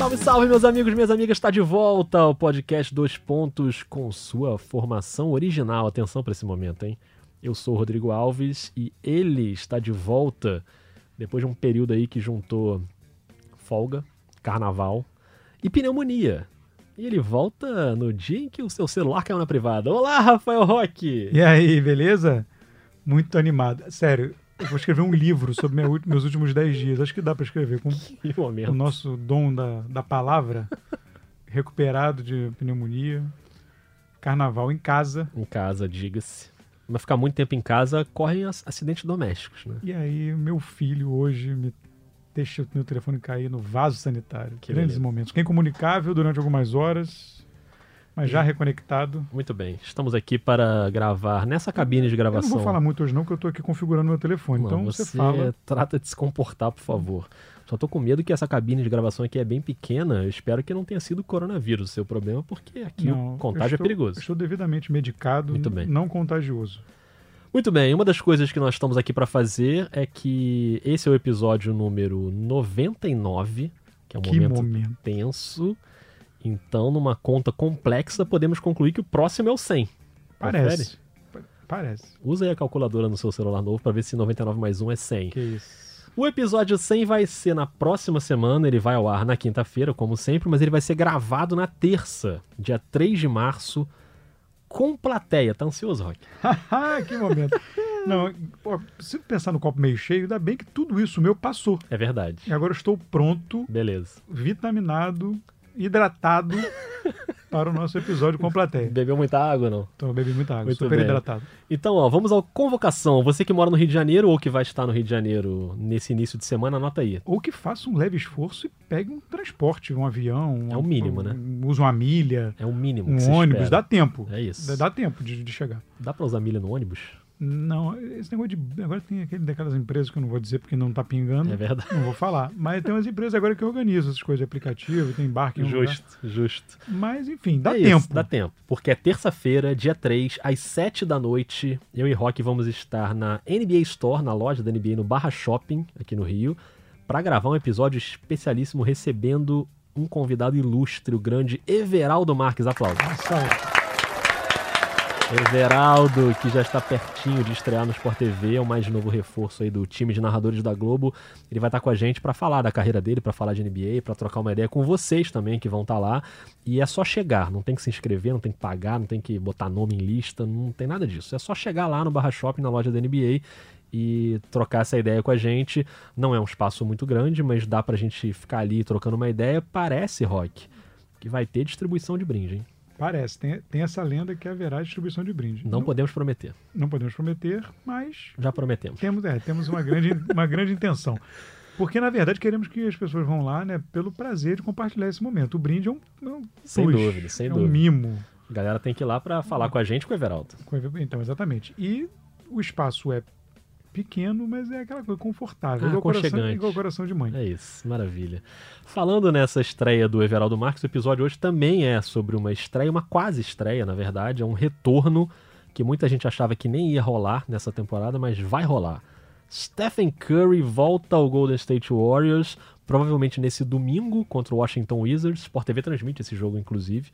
Salve, salve, meus amigos, minhas amigas, está de volta ao podcast Dois Pontos com sua formação original. Atenção para esse momento, hein? Eu sou o Rodrigo Alves e ele está de volta depois de um período aí que juntou folga, carnaval e pneumonia. E ele volta no dia em que o seu celular caiu na privada. Olá, Rafael Roque! E aí, beleza? Muito animado. Sério, eu vou escrever um livro sobre meus últimos 10 dias. Acho que dá para escrever com Que momento. o nosso dom da, da palavra, recuperado de pneumonia, carnaval em casa. Em casa, diga-se. Mas ficar muito tempo em casa, correm ac- acidentes domésticos, né? E aí, meu filho hoje me deixa o meu telefone cair no vaso sanitário. Que Grandes beleza. momentos. Fiquei incomunicável durante algumas horas, mas já reconectado. Muito bem. Estamos aqui para gravar nessa cabine de Eu não gravação. vou falar muito hoje não, porque eu tô aqui configurando meu telefone. Não, então você, você fala. trata de se comportar, por favor. Só tô com medo que essa cabine de gravação aqui é bem pequena. Eu espero que não tenha sido o coronavírus o seu problema, porque aqui Não, o contágio estou- é perigoso. Estou devidamente medicado, Muito bem. não contagioso. Muito bem, uma das coisas que nós estamos aqui para fazer é que esse é o episódio número 99, que é um que momento, momento. tenso. Então, numa conta complexa, podemos concluir que o próximo é o 100. Confere? Parece. Pa- Parece. Usa aí a calculadora no seu celular novo para ver se 99 mais 1 é 100. Que isso. O episódio 100 vai ser na próxima semana, ele vai ao ar na quinta-feira, como sempre, mas ele vai ser gravado na terça, dia 3 de março, com plateia. Tá ansioso, Rock? Que momento. Não, pô, se pensar no copo meio cheio, ainda bem que tudo isso meu passou. É verdade. E agora eu estou pronto, Beleza. vitaminado, hidratado para o nosso episódio com plateia. Bebeu muita água não? Então eu bebi muita água, Muito super bem. hidratado. Então, ó, vamos ao convocação. Você que mora no Rio de Janeiro ou que vai estar no Rio de Janeiro nesse início de semana, anota aí. Ou que faça um leve esforço e pegue um transporte, um avião. É o mínimo, né? um- Use uma milha, É o mínimo um ônibus, espera. dá tempo. É isso. Dá, dá tempo de, de chegar. Dá pra usar milha no ônibus? Não, esse negócio de. Agora tem aquele daquelas empresas que eu não vou dizer porque não tá pingando. É verdade. Não vou falar. Mas tem umas empresas agora que organizam essas coisas de aplicativo, tem embarque em um lugar. Justo, justo. Mas enfim, dá É tempo. isso, dá tempo. Porque é terça-feira, dia 3, às 7 da noite. Eu e Rock vamos estar na NBA Store, na loja da NBA, no Barra Shopping, aqui no Rio, para gravar um episódio especialíssimo recebendo um convidado ilustre, o grande Everaldo Marques. Aplausos. Nossa, Everaldo, que já está pertinho de estrear no Sport TV, é o mais novo reforço aí do time de narradores da Globo. Ele vai estar com a gente para falar da carreira dele, para falar de NBA, para trocar uma ideia com vocês também que vão estar lá. E é só chegar, não tem que se inscrever, não tem que pagar, não tem que botar nome em lista, não tem nada disso. É só chegar lá no Barra Shopping, na loja da NBA e trocar essa ideia com a gente. Não é um espaço muito grande, mas dá pra gente ficar ali trocando uma ideia. Parece, Rock, que vai ter distribuição de brinde, hein? Parece. Tem, tem essa lenda que haverá distribuição de brinde. Não podemos prometer. não podemos prometer, mas Já prometemos. temos, é, temos uma, grande, uma grande intenção. Porque, na verdade, queremos que as pessoas vão lá né, pelo prazer de compartilhar esse momento. O brinde é um, é um Sem dúvida, sem é um dúvida. mimo. A galera tem que ir lá pra falar com a gente com o Everaldo. Então, exatamente. E o espaço é pequeno, mas é aquela coisa confortável. Ah, igual, coração, aconchegante. igual coração de mãe. É isso, maravilha. Falando nessa estreia do Everaldo Marques, o episódio hoje também é sobre uma estreia, uma quase estreia, na verdade, é um retorno que muita gente achava que nem ia rolar nessa temporada, mas vai rolar. Stephen Curry volta ao Golden State Warriors, provavelmente nesse domingo contra o Washington Wizards. Sport TV transmite esse jogo, inclusive.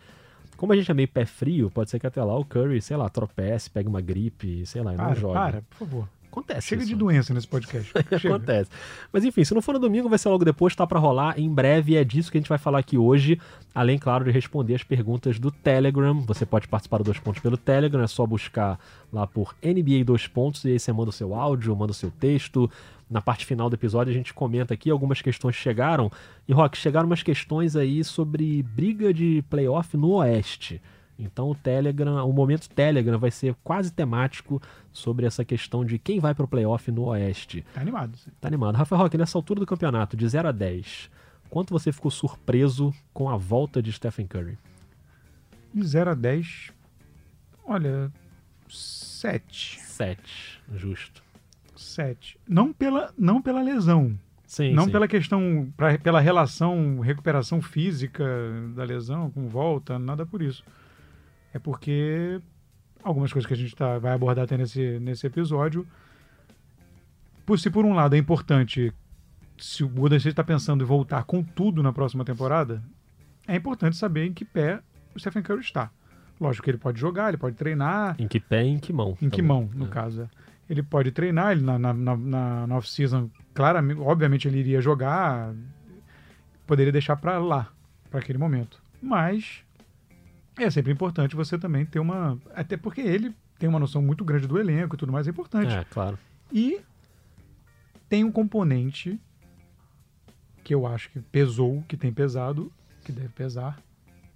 Como a gente é meio pé frio, pode ser que até lá o Curry, sei lá, tropece, pegue uma gripe, sei lá, e não joga. para, por favor. Acontece Chega isso. de doença nesse podcast. Acontece. Mas enfim, se não for no domingo, vai ser logo depois, tá pra rolar em breve. E é disso que a gente vai falar aqui hoje. Além, claro, de responder as perguntas do Telegram. Você pode participar do Dois Pontos pelo Telegram, é só buscar lá por NBA Dois Pontos e aí você manda o seu áudio, manda o seu texto. Na parte final do episódio a gente comenta aqui, algumas questões chegaram. E, Rock, chegaram umas questões aí sobre briga de playoff no Oeste. Então o Telegram, o momento Telegram vai ser quase temático sobre essa questão de quem vai pro playoff no Oeste. Tá animado. sim. Tá animado. Rafael Roque, nessa altura do campeonato, de 0 a 10, quanto você ficou surpreso com a volta de Stephen Curry? De 0 a 10, olha, 7. 7, justo. 7. Não pela, não pela lesão. Sim, não sim. pela questão, pra, pela relação, recuperação física da lesão, com volta, nada por isso. É porque algumas coisas que a gente tá, vai abordar até nesse, nesse episódio. Por, se por um lado é importante se o Golden State está pensando em voltar com tudo na próxima temporada, é importante saber em que pé o Stephen Curry está. Lógico que ele pode jogar, ele pode treinar. Em que pé e em que mão. Em que também. mão, no É. caso. é. Ele pode treinar, ele na, na, na, na- na off-season, claramente, obviamente ele iria jogar, poderia deixar para lá, para aquele momento. Mas é sempre importante você também ter uma. Até porque ele tem uma noção muito grande do elenco e tudo mais, é importante. É, claro. E tem um componente que eu acho que pesou, que tem pesado, que deve pesar,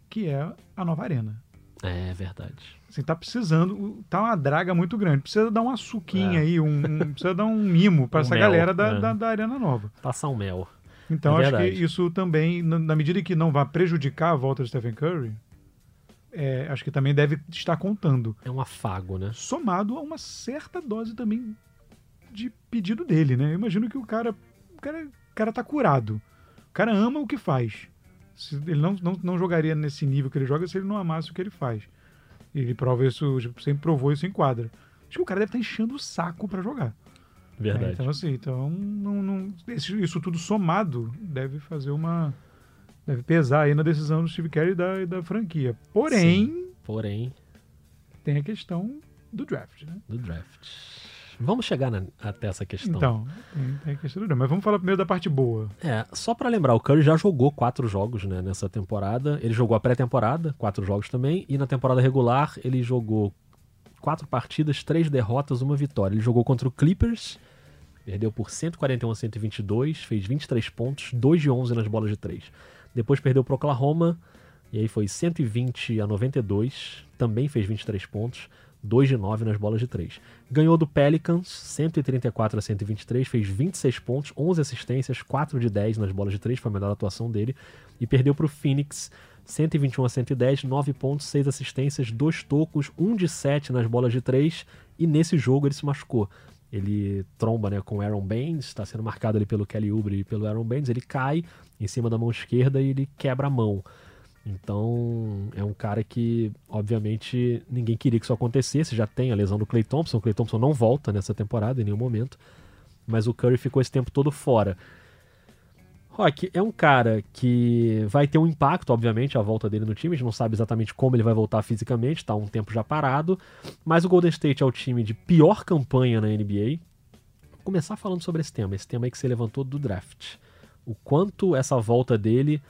que é a nova arena. É verdade. Assim, tá precisando, tá uma draga muito grande. Precisa dar uma suquinha É. aí, um, um- precisa dar um mimo para Um essa mel, galera da, é. da, da arena nova. Passar um mel. Então É acho que verdade. isso também, na, na medida que não vai prejudicar a volta do Stephen Curry, é, acho que também deve estar contando. É um afago, né? somado a uma certa dose também de pedido dele, né? Eu imagino que o cara, o cara, o cara tá curado. O cara ama o que faz. Se- ele não, não, não jogaria nesse nível que ele joga se ele não amasse o que ele faz. Ele prova isso, sempre provou isso em quadra. Acho que o cara deve estar enchendo o saco para jogar. Verdade. É, então, assim, então, não, não- isso tudo somado deve fazer uma. Deve pesar aí na decisão do Steve e da, da franquia. Porém, Porém, tem a questão do draft, né? do draft. Vamos chegar na- até essa questão. Então, tem, tem a questão do draft. Mas vamos falar primeiro da parte boa. É, só pra lembrar, o Curry já jogou quatro jogos né, nessa temporada. Ele jogou a pré-temporada, quatro jogos também. E na temporada regular, ele jogou quatro partidas, três derrotas, uma vitória. Ele jogou contra o Clippers, perdeu por 141 a 122, fez 23 pontos, 2 de 11 nas bolas de três. Depois perdeu pro Oklahoma, e aí foi 120 a 92, também fez 23 pontos, 2 de 9 nas bolas de 3. Ganhou do Pelicans, 134 a 123, fez 26 pontos, 11 assistências, 4 de 10 nas bolas de 3, foi a melhor atuação dele. E perdeu para o Phoenix, 121 a 110, 9 pontos, 6 assistências, 2 tocos, 1 de 7 nas bolas de 3. E nesse jogo ele se machucou. Ele tromba né, com o Aaron Baines, está sendo marcado ali pelo Kelly Oubre e pelo Aaron Baines. Ele cai em cima da mão esquerda e ele quebra a mão. Então, é um cara que, obviamente, ninguém queria que isso acontecesse. Já tem a lesão do Clay Thompson. O Clay Thompson não volta nessa temporada em nenhum momento. Mas o Curry ficou esse tempo todo fora. Rock é um cara que vai ter um impacto, obviamente, a volta dele no time. A gente não sabe exatamente como ele vai voltar fisicamente, tá um tempo já parado. Mas o Golden State é o time de pior campanha na NBA. Vou começar falando sobre esse tema, esse tema aí que você levantou do draft. O quanto essa volta dele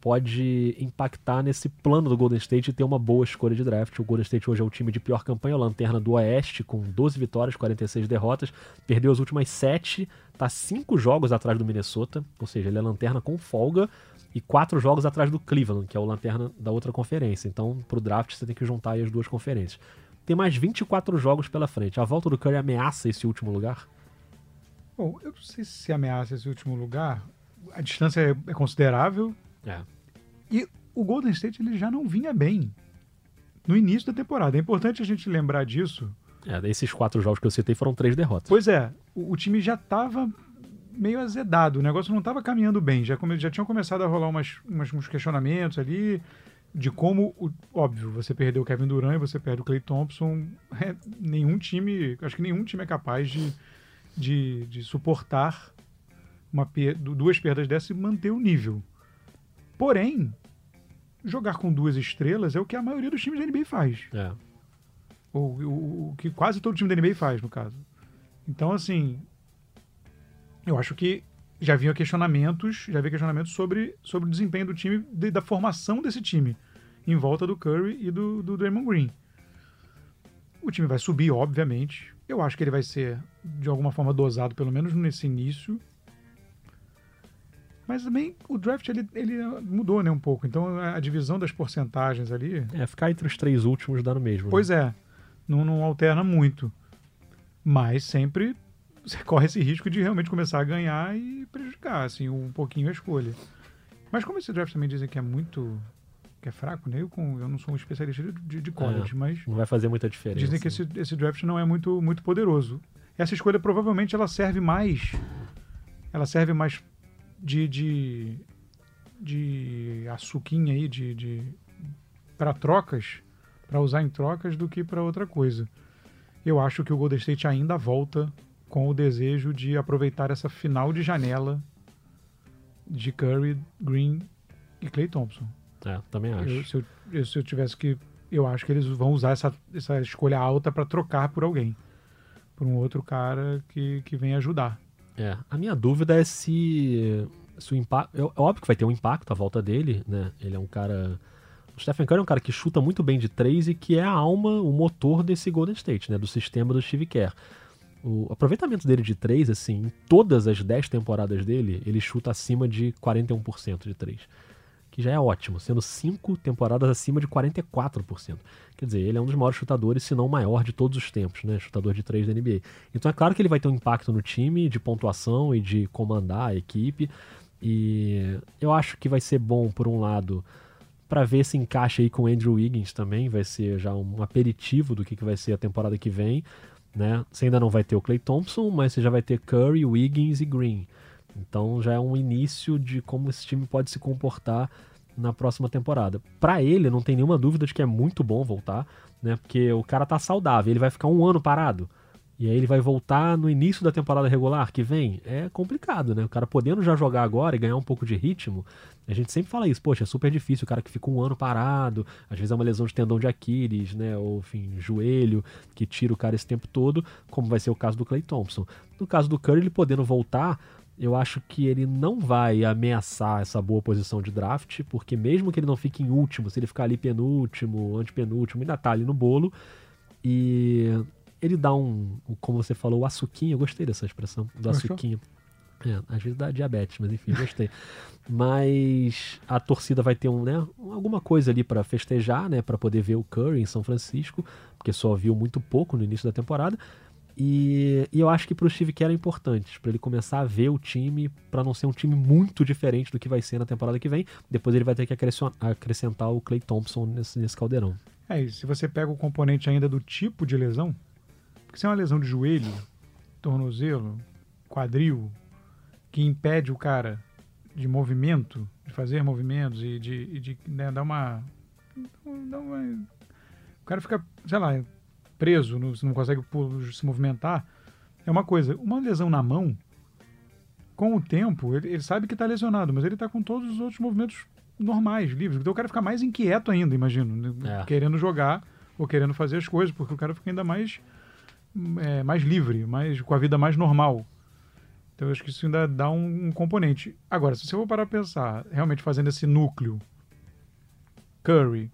pode impactar nesse plano do Golden State e ter uma boa escolha de draft. O Golden State hoje é o time de pior campanha, lanterna do Oeste, com 12 vitórias, 46 derrotas. Perdeu as últimas 7, tá 5 jogos atrás do Minnesota, ou seja, ele é lanterna com folga, e 4 jogos atrás do Cleveland, que é o lanterna da outra conferência. Então, pro draft, você tem que juntar as duas conferências. Tem mais 24 jogos pela frente. A volta do Curry ameaça esse último lugar? Bom, eu não sei se ameaça esse último lugar. A distância é, é considerável. É. E o Golden State ele já não vinha bem no início da temporada. É importante a gente lembrar disso. É, esses quatro jogos que eu citei foram três derrotas. Pois é, o, o time já estava meio azedado, o negócio não estava caminhando bem. Já, come, já tinham começado a rolar umas, umas- uns questionamentos ali de como, o- óbvio, você perdeu o Kevin Durant e você perde o Clay Thompson. É, nenhum time, acho que nenhum time é capaz de, de, de suportar uma, per- du- duas perdas dessa e manter o nível. Porém, jogar com duas estrelas é o que a maioria dos times da NBA faz. É. Ou o, o que quase todo time da NBA faz, no caso. Então, assim, eu acho que já havia questionamentos, já havia questionamentos sobre, sobre o desempenho do time, de- da formação desse time, em volta do Curry e do, do Draymond Green. O time vai subir, obviamente. Eu acho que ele vai ser, de alguma forma, dosado, pelo menos nesse início. Mas também o draft ele, ele mudou né, um pouco. Então a, divisão das porcentagens ali É, ficar entre os três últimos dá no mesmo. né? Pois é, não, não alterna muito. Mas sempre você corre esse risco de realmente começar a ganhar e prejudicar assim, um pouquinho a escolha. Mas como esse draft também dizem que é muito. que é fraco, né? Eu, com, eu não sou um especialista de, de, college, mas Não vai fazer muita diferença. dizem que esse, esse draft não é muito, muito poderoso. Essa escolha provavelmente ela serve mais. Ela serve mais de. de, de açuquinha aí, de. de para trocas, para usar em trocas, do que para outra coisa. Eu acho que o Golden State ainda volta com o desejo de aproveitar essa final de janela de Curry, Green e Clay Thompson. É, também acho. Eu, se, eu, eu, se eu tivesse que. Eu acho que eles vão usar essa, essa escolha alta para trocar por alguém. Por um outro cara que, que vem ajudar. É, a minha dúvida é se, se o impacto. É óbvio que vai ter um impacto à volta dele, né? Ele é um cara. O Stephen Curry é um cara que chuta muito bem de três e que é a alma, o motor desse Golden State, né? Do sistema do Steve Kerr. O aproveitamento dele de três, assim, em todas as 10 temporadas dele, ele chuta acima de 41% de três que já é ótimo, sendo cinco temporadas acima de 44%. Quer dizer, ele é um dos maiores chutadores, se não o maior de todos os tempos, né? Chutador de três da NBA. Então é claro que ele vai ter um impacto no time de pontuação e de comandar a equipe. E eu acho que vai ser bom, por um lado, para ver se encaixa aí com o Andrew Wiggins também. Vai ser já um aperitivo do que, que vai ser a temporada que vem. Né? Você ainda não vai ter o Clay Thompson, mas você já vai ter Curry, Wiggins e Green. Então já é um início de como esse time pode se comportar na próxima temporada. Para ele, não tem nenhuma dúvida de que é muito bom voltar, né? Porque o cara tá saudável, ele vai ficar um ano parado. E aí ele vai voltar no início da temporada regular que vem. É complicado, né? O cara podendo já jogar agora e ganhar um pouco de ritmo. A gente sempre fala isso, poxa, é super difícil o cara que fica um ano parado, às vezes é uma lesão de tendão de Aquiles, né? Ou, enfim, joelho, que tira o cara esse tempo todo, como vai ser o caso do Clay Thompson. No caso do Curry, ele podendo voltar, eu acho que ele não vai ameaçar essa boa posição de draft, porque mesmo que ele não fique em último, se ele ficar ali penúltimo, antepenúltimo, ainda tá ali no bolo. E ele dá um, como você falou, o açuquinho, eu gostei dessa expressão, do açuquinho. É, às vezes dá diabetes, mas enfim, gostei. mas a torcida vai ter um, né, alguma coisa ali para festejar, né, para poder ver o Curry em São Francisco, porque só viu muito pouco no início da temporada. E, e, eu acho que para o Steve Kerr é importante, para ele começar a ver o time, para não ser um time muito diferente do que vai ser na temporada que vem. Depois ele vai ter que acrescentar o Clay Thompson nesse, nesse caldeirão. É, e se você pega o componente ainda do tipo de lesão, porque se é uma lesão de joelho, tornozelo, quadril, que impede o cara de movimento, de fazer movimentos e de, e de né, dar uma, dar uma. O cara fica, sei lá, preso, não, não consegue se movimentar, é uma coisa. Uma lesão na mão, com o tempo, ele, ele sabe que está lesionado, mas ele está com todos os outros movimentos normais, livres. Então o cara fica mais inquieto ainda, imagino, né? é. querendo jogar ou querendo fazer as coisas, porque o cara fica ainda mais, é, mais livre, mais, com a vida mais normal. Então eu acho que isso ainda dá um, um componente. Agora, se você for parar a pensar, realmente fazendo esse núcleo, Curry,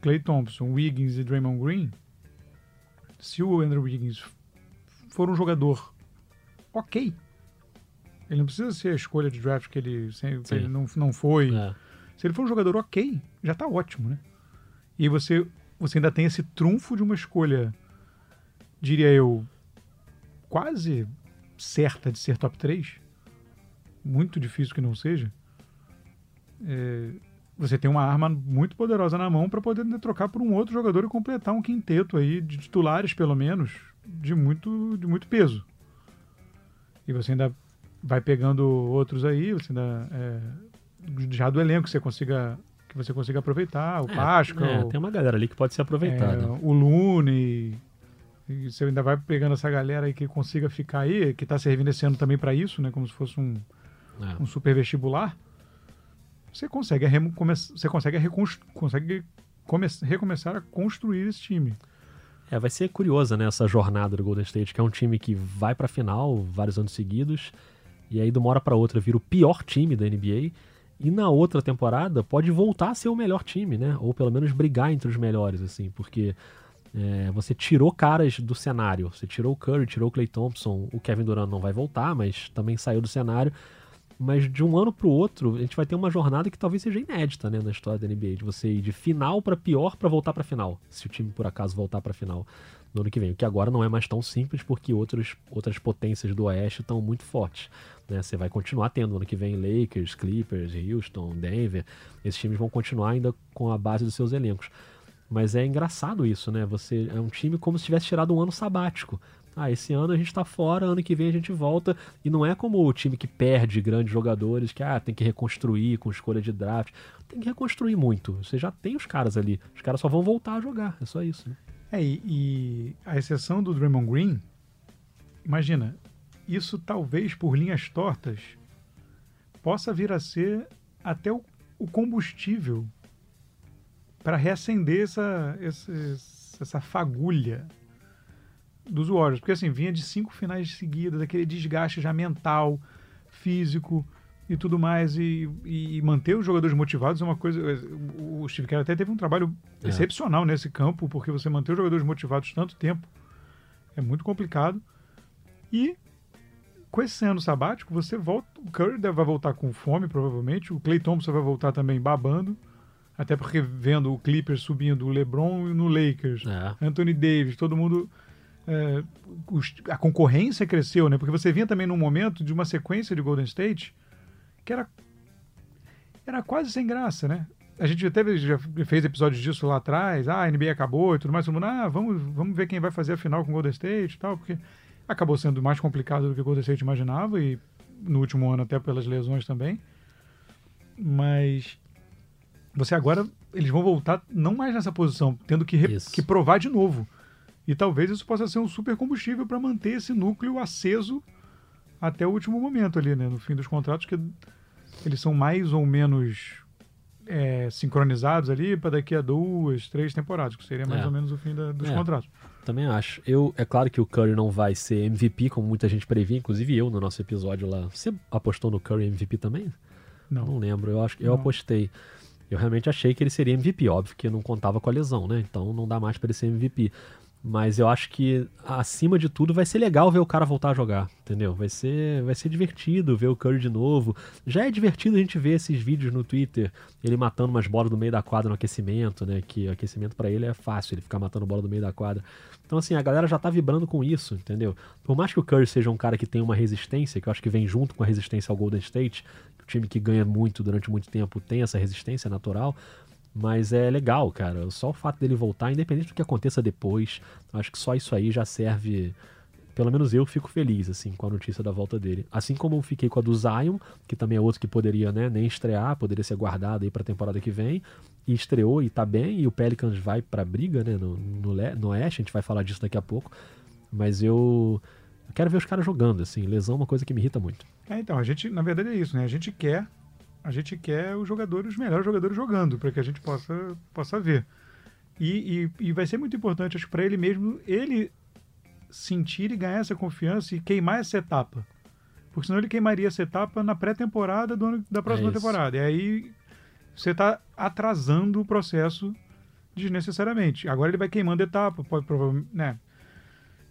Clay Thompson, Wiggins e Draymond Green, se o Andrew Wiggins for um jogador ok, ele não precisa ser a escolha de draft que ele, que ele não, não foi. É. Se ele for um jogador ok, já está ótimo, né? E você, você ainda tem esse trunfo de uma escolha, diria eu, quase certa de ser top 3. Muito difícil que não seja. É, você tem uma arma muito poderosa na mão para poder trocar por um outro jogador e completar um quinteto aí de titulares, pelo menos, de muito, de muito peso. E você ainda vai pegando outros aí, você ainda é, já do elenco que você consiga que você consiga aproveitar, o é, Páscoa. É, tem uma galera ali que pode ser aproveitada. É, o Lune. E você ainda vai pegando essa galera aí que consiga ficar aí, que está servindo esse ano também para isso, né? Como se fosse um, é. um super vestibular você consegue, você consegue, consegue recomeçar a construir esse time. É, vai ser curiosa né, essa jornada do Golden State, que é um time que vai para a final vários anos seguidos, e aí de uma hora para outra vira o pior time da NBA, e na outra temporada pode voltar a ser o melhor time, né? Ou pelo menos brigar entre os melhores, assim, porque é, você tirou caras do cenário. Você tirou o Curry, tirou o Clay Thompson, o Kevin Durant não vai voltar, mas também saiu do cenário. Mas de um ano para o outro, a gente vai ter uma jornada que talvez seja inédita né, na história da NBA, de você ir de final para pior para voltar para final, se o time por acaso voltar para final no ano que vem. O que agora não é mais tão simples porque outros, outras potências do Oeste estão muito fortes. Né? Você vai continuar tendo no ano que vem Lakers, Clippers, Houston, Denver. Esses times vão continuar ainda com a base dos seus elencos. Mas é engraçado isso, né? Você é um time como se tivesse tirado um ano sabático ah, esse ano a gente tá fora, ano que vem a gente volta. E não é como o time que perde grandes jogadores, que ah, tem que reconstruir com escolha de draft. Tem que reconstruir muito. Você já tem os caras ali. Os caras só vão voltar a jogar. É só isso. Né? É, e, a exceção do Draymond Green, imagina, isso talvez por linhas tortas possa vir a ser até o, o combustível para reacender essa, essa, essa fagulha dos Warriors. Porque assim, vinha de cinco finais seguidas, aquele desgaste já mental, físico e tudo mais. E, e manter os jogadores motivados é uma coisa. O Steve Kerr até teve um trabalho É. excepcional nesse campo, porque você manter os jogadores motivados tanto tempo é muito complicado. E com esse ano sabático, você volta. O Curry vai voltar com fome, provavelmente. O Clay Thompson vai voltar também babando. Até porque vendo o Clippers subindo, o LeBron no Lakers, É. Anthony Davis, todo mundo. É, os- a concorrência cresceu, né? Porque você vinha também num momento de uma sequência de Golden State que era, era quase sem graça, né? A gente até já fez episódios disso lá atrás, ah, a NBA acabou e tudo mais, todo mundo, ah, vamos, vamos ver quem vai fazer a final com o Golden State e tal, porque acabou sendo mais complicado do que o Golden State imaginava e no último ano até pelas lesões também. Mas você agora, eles vão voltar não mais nessa posição, tendo que, que provar de novo. E talvez isso possa ser um super combustível para manter esse núcleo aceso até o último momento ali, né? No fim dos contratos, que eles são mais ou menos é, sincronizados ali para daqui a duas, três temporadas, que seria mais É. ou menos o fim da- dos É. contratos. Também acho. Eu, é claro que o Curry não vai ser MVP, como muita gente previa, inclusive eu no nosso episódio lá. Você apostou no Curry MVP também? Não. Não lembro, eu acho que eu Não. apostei. Eu realmente achei que ele seria MVP, óbvio que não contava com a lesão, né? Então não dá mais pra ele ser MVP. Mas eu acho que, acima de tudo, vai ser legal ver o cara voltar a jogar, entendeu? Vai ser, vai ser divertido ver o Curry de novo. Já é divertido a gente ver esses vídeos no Twitter, ele matando umas bolas do meio da quadra no aquecimento, né? Que o aquecimento pra ele é fácil, ele ficar matando bola do meio da quadra. Então, assim, a galera já tá vibrando com isso, entendeu? Por mais que o Curry seja um cara que tem uma resistência, que eu acho que vem junto com a resistência ao Golden State, o time que ganha muito durante muito tempo tem essa resistência natural, mas é legal, cara. Só o fato dele voltar, independente do que aconteça depois, acho que só isso aí já serve. Pelo menos eu fico feliz, assim, com a notícia da volta dele. Assim como eu fiquei com a do Zion, que também é outro que poderia, né, nem estrear, poderia ser guardado aí pra temporada que vem. E estreou e tá bem, e o Pelicans vai pra briga, né, no, no, no Oeste, a gente vai falar disso daqui a pouco. Mas eu quero ver os caras jogando, assim. Lesão é uma coisa que me irrita muito. É, então, a gente, na verdade é isso, né? A gente quer, a gente quer os jogadores, os melhores jogadores jogando, para que a gente possa, possa ver. E, e, e vai ser muito importante, acho que para ele mesmo, ele sentir e ganhar essa confiança e queimar essa etapa. Porque senão ele queimaria essa etapa na pré-temporada da próxima É temporada. E aí você está atrasando o processo desnecessariamente. Agora ele vai queimando etapa, pode provavelmente, né?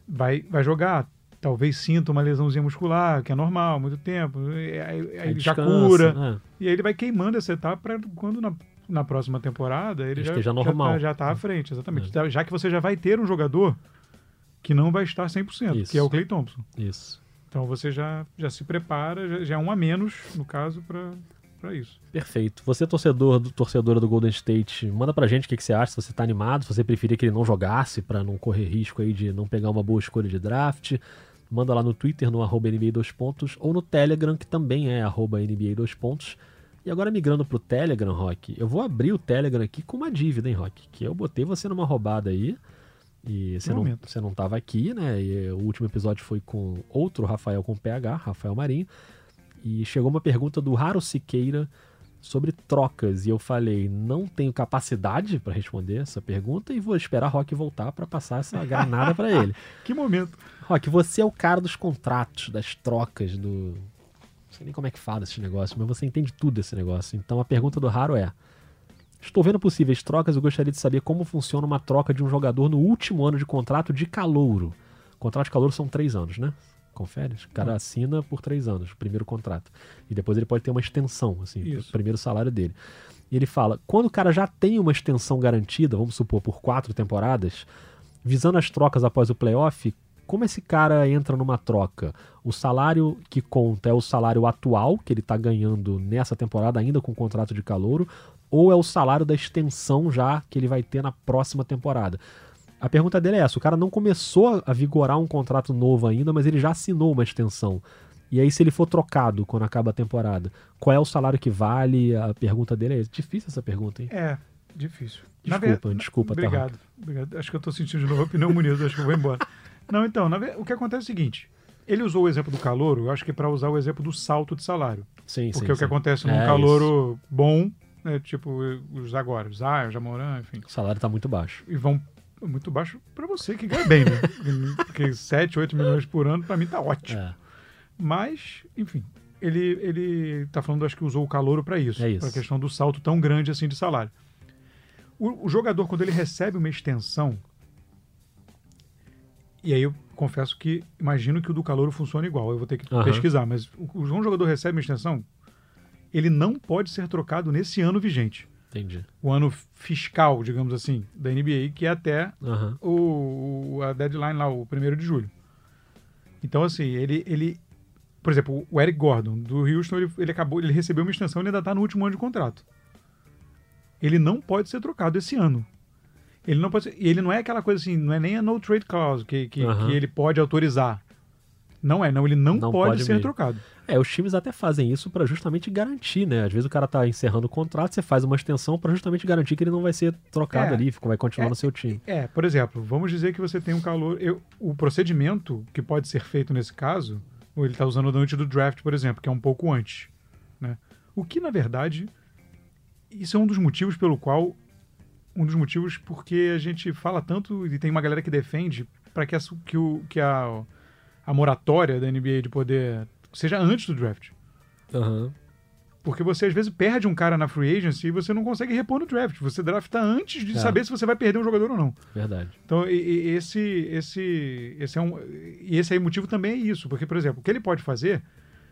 Vai, vai jogar, talvez sinta uma lesãozinha muscular, que é normal, muito tempo. Aí, aí já cura. né? E aí ele vai queimando essa etapa para quando na, na próxima temporada ele Ele já, esteja já, normal. tá, já tá à frente, exatamente. É. Tá- Já que você já vai ter um jogador que não vai estar 100%, Isso. que é o Clay Thompson. Isso. Então você já, já se prepara, já, já é um a menos, no caso, para isso. Perfeito. Você, torcedor do torcedora do Golden State, manda pra gente o que, que você acha, se você tá animado, se você preferia que ele não jogasse pra não correr risco aí de não pegar uma boa escolha de draft. Manda lá no Twitter, no arroba NBA 2 pontos, ou no Telegram, que também é arroba NBA 2 pontos. E agora migrando pro Telegram, Rock, eu vou abrir o Telegram aqui com uma dívida, hein, Rock? Que eu botei você numa roubada aí. E você não, você não tava aqui, né? E o último episódio foi com outro Rafael com PH, Rafael Marinho. E chegou uma pergunta do Raro Siqueira sobre trocas. E eu falei, não tenho capacidade para responder essa pergunta e vou esperar Rock voltar para passar essa granada para ele. Que momento. Rock, você é o cara dos contratos, das trocas, do. Não sei nem como é que fala esse negócio, mas você entende tudo desse negócio. Então a pergunta do Raro é: Estou vendo possíveis trocas e gostaria de saber como funciona uma troca de um jogador no último ano de contrato de calouro. Contrato de calouro são três anos, né? Confere? O cara assina por três anos, o primeiro contrato. E depois ele pode ter uma extensão, assim, Isso. o primeiro salário dele. E ele fala: quando o cara já tem uma extensão garantida, vamos supor, por quatro temporadas, visando as trocas após o playoff, como esse cara entra numa troca? O salário que conta é o salário atual que ele está ganhando nessa temporada, ainda com contrato de calouro, ou é o salário da extensão já que ele vai ter na próxima temporada? A pergunta dele é essa: o cara não começou a vigorar um contrato novo ainda, mas ele já assinou uma extensão. E aí, se ele for trocado quando acaba a temporada, qual é o salário que vale? A pergunta dele é difícil essa pergunta, hein? É, difícil. Desculpa, desculpa, tá, Obrigado, obrigado. Acho que eu tô sentindo de novo a pneumonia, acho que eu vou embora. Não, então, o que acontece é o seguinte: Ele usou o exemplo do calouro, eu acho que é para usar o exemplo do salto de salário. Sim, Porque sim, o que sim. acontece num É, calouro bom, né, tipo os agora, os Zion, Jamoran, enfim, O salário tá muito baixo. e vão muito baixo para você que ganha bem, né? Porque 7, 8 milhões por ano, para mim tá ótimo. É. Mas, enfim, ele, ele tá falando, acho que usou o calouro para isso, É isso. para a questão do salto tão grande assim de salário. O, o jogador, quando ele recebe uma extensão, e aí eu confesso que imagino que o do calouro funciona igual, eu vou ter que Aham. pesquisar, mas um jogador recebe uma extensão, ele não pode ser trocado nesse ano vigente, Entendi. o ano fiscal, digamos assim, da NBA, que é até o, o- a deadline lá, o primeiro de julho. Então, assim, ele, ele. Por exemplo, o Eric Gordon, do Houston, ele, ele acabou, ele recebeu uma extensão e ainda está no último ano de contrato. Ele não pode ser trocado esse ano. Ele não pode ser, ele não é aquela coisa assim, não é nem a no trade clause que, que, que ele pode autorizar. Não é, não, ele não, Não pode, pode ser mesmo. trocado. É, os times até fazem isso pra justamente garantir, né? Às vezes o cara tá encerrando o contrato, você faz uma extensão pra justamente garantir que ele não vai ser trocado É. ali, vai continuar É. no seu time. É, por exemplo, vamos dizer que você tem um calor. eu- o procedimento que pode ser feito nesse caso, ou ele está usando o antes do draft, por exemplo, que é um pouco antes. Né? O que, na verdade, isso é um dos motivos pelo qual. Um dos motivos porque a gente fala tanto e tem uma galera que defende para que, a, que, o, que a, a moratória da NBA de poder seja antes do draft. Aham. Porque você às vezes perde um cara na free agency e você não consegue repor no draft. Você drafta antes de É. saber se você vai perder um jogador ou não. Verdade. Então, e- e- esse, esse, esse é um. E esse aí motivo também é isso. Porque, por exemplo, o que ele pode fazer,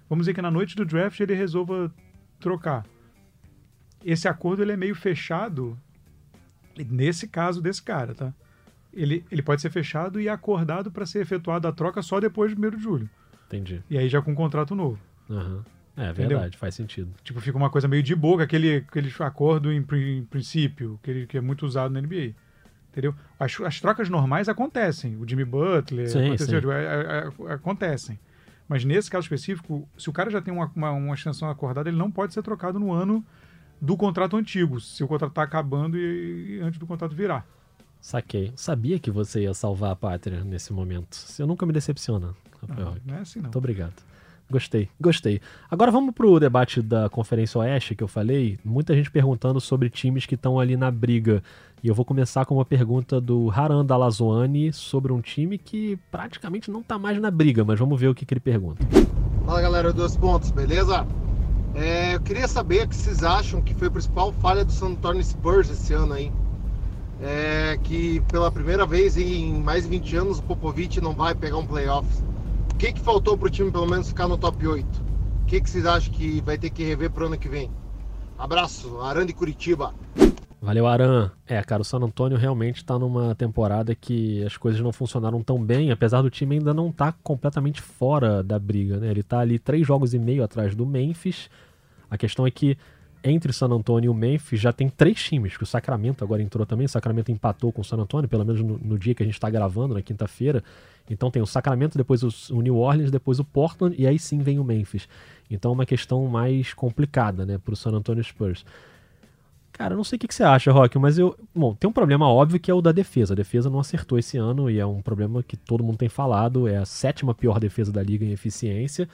vamos dizer que na noite do draft ele resolva trocar. Esse acordo ele é meio fechado nesse caso desse cara, tá? Ele, ele pode ser fechado e acordado para ser efetuada a troca só depois do 1 de julho. Entendi. E aí já com um contrato novo. Aham. É Entendeu? verdade, faz sentido. Tipo, fica uma coisa meio de boca, aquele, aquele acordo em, em princípio, que, que é muito usado na NBA. Entendeu? As, as trocas normais acontecem. O Jimmy Butler, Sim, aconteceu, sim. é, é, é, acontecem. Mas nesse caso específico, se o cara já tem uma, uma, uma extensão acordada, ele não pode ser trocado no ano do contrato antigo, se o contrato está acabando e, e antes do contrato virar. Saquei. Sabia que você ia salvar a pátria nesse momento. Você nunca me decepciona, Rafael. Não, não é assim, não. Muito obrigado. Gostei, gostei. Agora vamos pro debate da Conferência Oeste que eu falei. Muita gente perguntando sobre times que estão ali na briga. E eu vou começar com uma pergunta do Haran Dalazoani sobre um time que praticamente não tá mais na briga, mas vamos ver o que, que ele pergunta. Fala galera, dois pontos, beleza? É, eu queria saber o que vocês acham que foi a principal falha do San Antonio Spurs esse ano aí. É, que pela primeira vez em mais de 20 anos o Popovich não vai pegar um playoffs. O que, que faltou pro time pelo menos ficar no top 8? O que, que vocês acham que vai ter que rever pro ano que vem? Abraço, Aran de Curitiba. Valeu, Aran. É, cara, o San Antonio realmente tá numa temporada que as coisas não funcionaram tão bem, apesar do time ainda não tá completamente fora da briga, né? Ele tá ali três jogos e meio atrás do Memphis. A questão é que entre o San Antonio e o Memphis já tem três times, que o Sacramento agora entrou também, o Sacramento empatou com o San Antonio, pelo menos no, no dia que a gente tá gravando, na quinta-feira. Então tem o Sacramento, depois os- o New Orleans, depois o Portland e aí sim vem o Memphis. Então é uma questão mais complicada, né, pro San Antonio Spurs. Cara, eu não sei o que, você acha, Rock, mas eu. Bom, tem um problema óbvio que é o da defesa. A defesa não acertou esse ano e é um problema que todo mundo tem falado. É a sétima pior defesa da liga em eficiência.